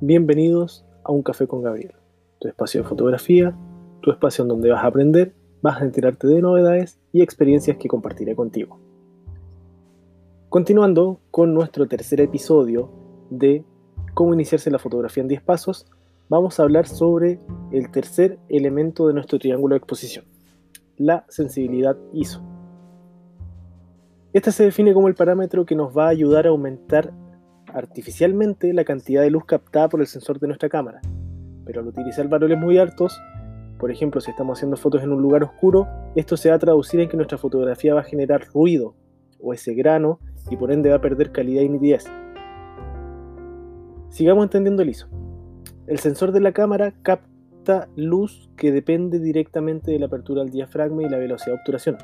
Bienvenidos a Un Café con Gabriel, tu espacio de fotografía, tu espacio en donde vas a aprender, vas a enterarte de novedades y experiencias que compartiré contigo. Continuando con nuestro tercer episodio de cómo iniciarse la fotografía en 10 pasos, vamos a hablar sobre el tercer elemento de nuestro triángulo de exposición, la sensibilidad ISO. Esta se define como el parámetro que nos va a ayudar a aumentar artificialmente la cantidad de luz captada por el sensor de nuestra cámara. Pero al utilizar valores muy altos, por ejemplo si estamos haciendo fotos en un lugar oscuro, esto se va a traducir en que nuestra fotografía va a generar ruido o ese grano y por ende va a perder calidad y nitidez. Sigamos entendiendo el ISO. El sensor de la cámara capta luz que depende directamente de la apertura del diafragma y la velocidad de obturación.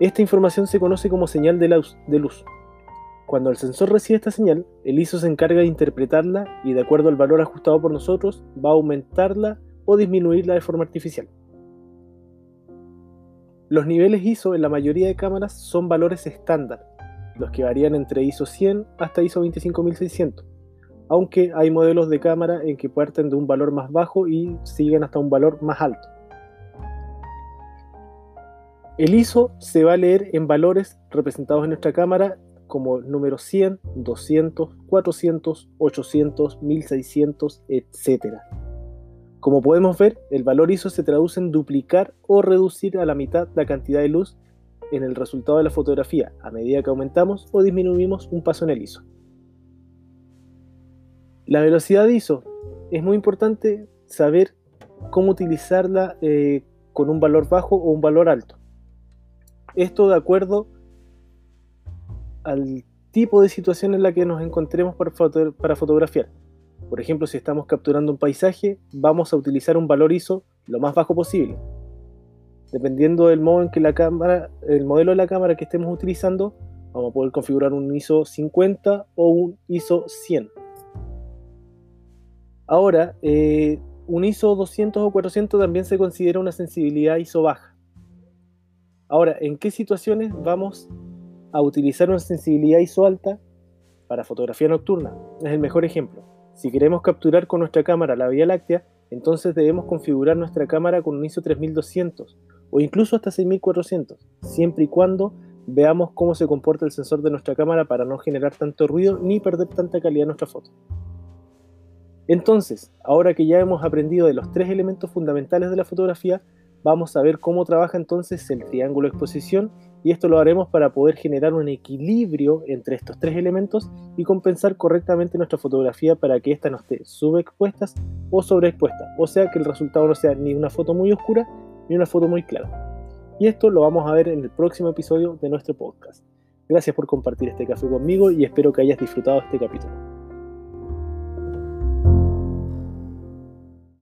Esta información se conoce como señal de luz cuando el sensor recibe esta señal, el ISO se encarga de interpretarla y de acuerdo al valor ajustado por nosotros, va a aumentarla o disminuirla de forma artificial. Los niveles ISO en la mayoría de cámaras son valores estándar, los que varían entre ISO 100 hasta ISO 25600, aunque hay modelos de cámara en que parten de un valor más bajo y siguen hasta un valor más alto. El ISO se va a leer en valores representados en nuestra cámara como número 100, 200, 400, 800, 1600, etc. Como podemos ver, el valor ISO se traduce en duplicar o reducir a la mitad la cantidad de luz en el resultado de la fotografía a medida que aumentamos o disminuimos un paso en el ISO. La velocidad de ISO es muy importante saber cómo utilizarla eh, con un valor bajo o un valor alto. Esto de acuerdo al tipo de situación en la que nos encontremos para, fotografiar. Por ejemplo, si estamos capturando un paisaje, vamos a utilizar un valor ISO lo más bajo posible. Dependiendo del modo en que la cámara, el modelo de la cámara que estemos utilizando, vamos a poder configurar un ISO 50 o un ISO 100. Ahora, eh, un ISO 200 o 400 también se considera una sensibilidad ISO baja. Ahora, ¿en qué situaciones vamos a utilizar una sensibilidad ISO alta para fotografía nocturna. Es el mejor ejemplo. Si queremos capturar con nuestra cámara la Vía Láctea, entonces debemos configurar nuestra cámara con un ISO 3200 o incluso hasta 6400, siempre y cuando veamos cómo se comporta el sensor de nuestra cámara para no generar tanto ruido ni perder tanta calidad en nuestra foto. Entonces, ahora que ya hemos aprendido de los tres elementos fundamentales de la fotografía, vamos a ver cómo trabaja entonces el triángulo exposición y esto lo haremos para poder generar un equilibrio entre estos tres elementos y compensar correctamente nuestra fotografía para que ésta no esté subexpuesta o sobreexpuesta, o sea que el resultado no sea ni una foto muy oscura ni una foto muy clara. Y esto lo vamos a ver en el próximo episodio de nuestro podcast. Gracias por compartir este café conmigo y espero que hayas disfrutado este capítulo.